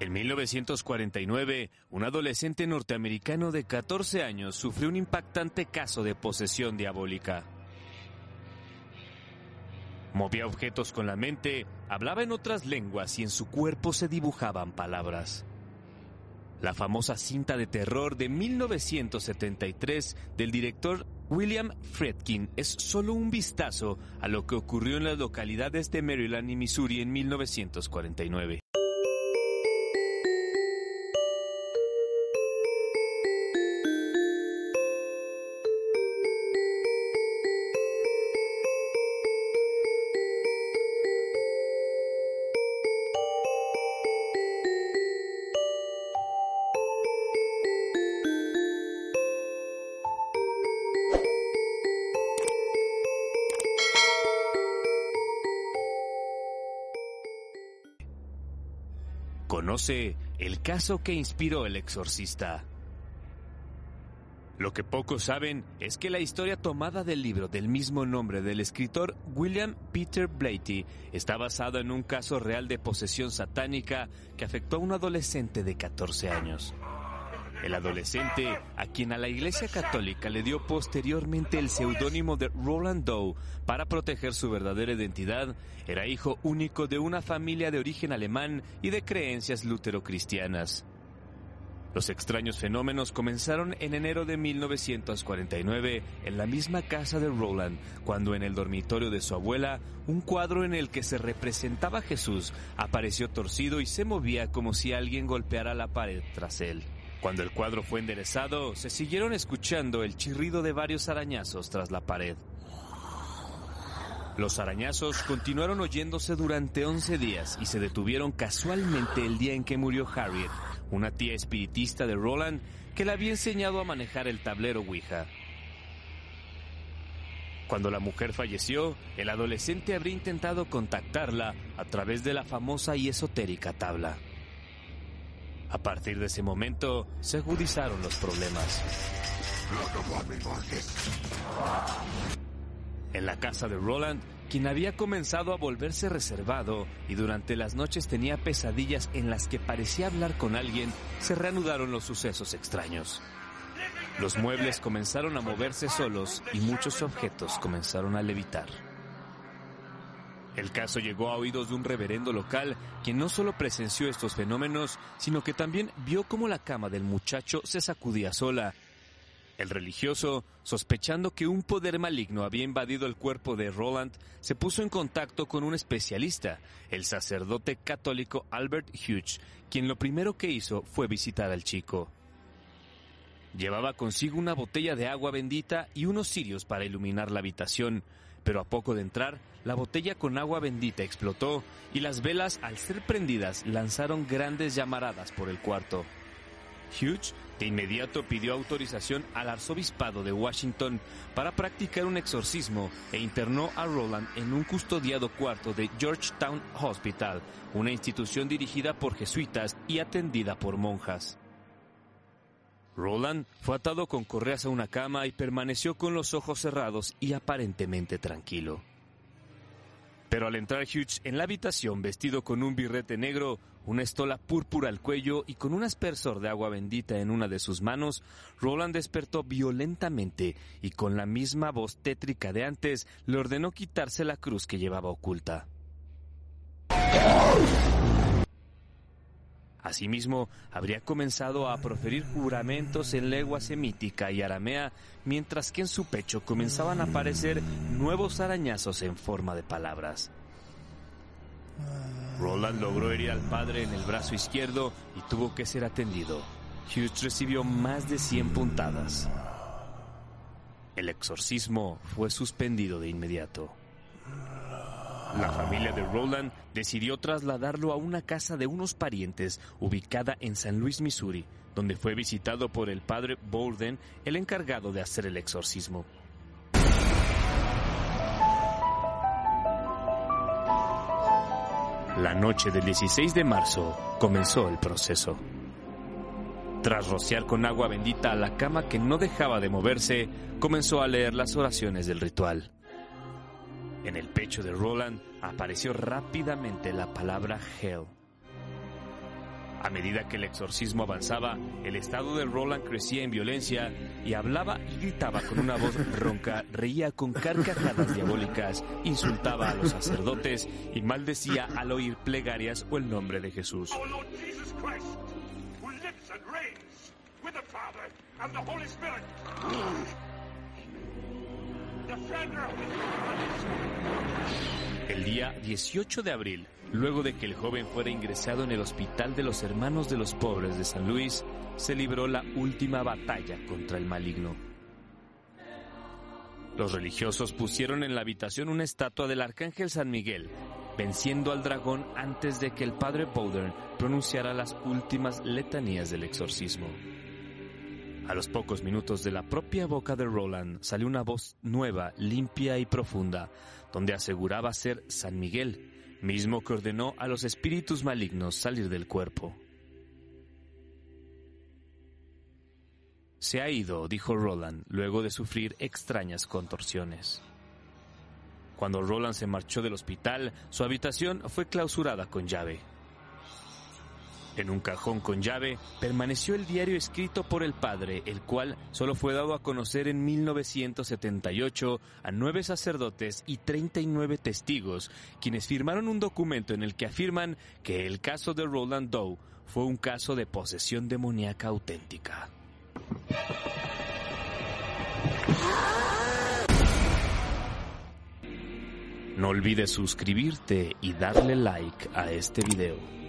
En 1949, un adolescente norteamericano de 14 años sufrió un impactante caso de posesión diabólica. Movía objetos con la mente, hablaba en otras lenguas y en su cuerpo se dibujaban palabras. La famosa cinta de terror de 1973 del director William Fredkin es solo un vistazo a lo que ocurrió en las localidades de Maryland y Missouri en 1949. Conoce el caso que inspiró El Exorcista. Lo que pocos saben es que la historia tomada del libro del mismo nombre del escritor William Peter Blatty está basada en un caso real de posesión satánica que afectó a un adolescente de 14 años. El adolescente, a quien a la Iglesia Católica le dio posteriormente el seudónimo de Roland Doe para proteger su verdadera identidad, era hijo único de una familia de origen alemán y de creencias luterocristianas. Los extraños fenómenos comenzaron en enero de 1949 en la misma casa de Roland, cuando en el dormitorio de su abuela, un cuadro en el que se representaba Jesús apareció torcido y se movía como si alguien golpeara la pared tras él. Cuando el cuadro fue enderezado, se siguieron escuchando el chirrido de varios arañazos tras la pared. Los arañazos continuaron oyéndose durante 11 días y se detuvieron casualmente el día en que murió Harriet, una tía espiritista de Roland que le había enseñado a manejar el tablero Ouija. Cuando la mujer falleció, el adolescente habría intentado contactarla a través de la famosa y esotérica tabla. A partir de ese momento, se agudizaron los problemas. En la casa de Roland, quien había comenzado a volverse reservado y durante las noches tenía pesadillas en las que parecía hablar con alguien, se reanudaron los sucesos extraños. Los muebles comenzaron a moverse solos y muchos objetos comenzaron a levitar. El caso llegó a oídos de un reverendo local, quien no solo presenció estos fenómenos, sino que también vio cómo la cama del muchacho se sacudía sola. El religioso, sospechando que un poder maligno había invadido el cuerpo de Roland, se puso en contacto con un especialista, el sacerdote católico Albert Hughes, quien lo primero que hizo fue visitar al chico. Llevaba consigo una botella de agua bendita y unos cirios para iluminar la habitación, pero a poco de entrar, la botella con agua bendita explotó y las velas, al ser prendidas, lanzaron grandes llamaradas por el cuarto. Hughes de inmediato pidió autorización al arzobispado de Washington para practicar un exorcismo e internó a Roland en un custodiado cuarto de Georgetown Hospital, una institución dirigida por jesuitas y atendida por monjas. Roland fue atado con correas a una cama y permaneció con los ojos cerrados y aparentemente tranquilo. Pero al entrar Hughes en la habitación vestido con un birrete negro, una estola púrpura al cuello y con un aspersor de agua bendita en una de sus manos, Roland despertó violentamente y con la misma voz tétrica de antes le ordenó quitarse la cruz que llevaba oculta. Asimismo, habría comenzado a proferir juramentos en lengua semítica y aramea, mientras que en su pecho comenzaban a aparecer nuevos arañazos en forma de palabras. Roland logró herir al padre en el brazo izquierdo y tuvo que ser atendido. Hughes recibió más de 100 puntadas. El exorcismo fue suspendido de inmediato. La familia de Roland decidió trasladarlo a una casa de unos parientes ubicada en San Luis, Missouri, donde fue visitado por el padre Borden, el encargado de hacer el exorcismo. La noche del 16 de marzo comenzó el proceso. Tras rociar con agua bendita a la cama que no dejaba de moverse, comenzó a leer las oraciones del ritual. En el pecho de Roland apareció rápidamente la palabra Hell. A medida que el exorcismo avanzaba, el estado de Roland crecía en violencia y hablaba y gritaba con una voz ronca, reía con carcajadas diabólicas, insultaba a los sacerdotes y maldecía al oír plegarias o el nombre de Jesús. Día 18 de abril, luego de que el joven fuera ingresado en el Hospital de los Hermanos de los Pobres de San Luis, se libró la última batalla contra el maligno. Los religiosos pusieron en la habitación una estatua del Arcángel San Miguel, venciendo al dragón antes de que el padre Bowden pronunciara las últimas letanías del exorcismo. A los pocos minutos de la propia boca de Roland salió una voz nueva, limpia y profunda, donde aseguraba ser San Miguel, mismo que ordenó a los espíritus malignos salir del cuerpo. Se ha ido, dijo Roland, luego de sufrir extrañas contorsiones. Cuando Roland se marchó del hospital, su habitación fue clausurada con llave. En un cajón con llave permaneció el diario escrito por el padre, el cual solo fue dado a conocer en 1978 a nueve sacerdotes y 39 testigos, quienes firmaron un documento en el que afirman que el caso de Roland Doe fue un caso de posesión demoníaca auténtica. No olvides suscribirte y darle like a este video.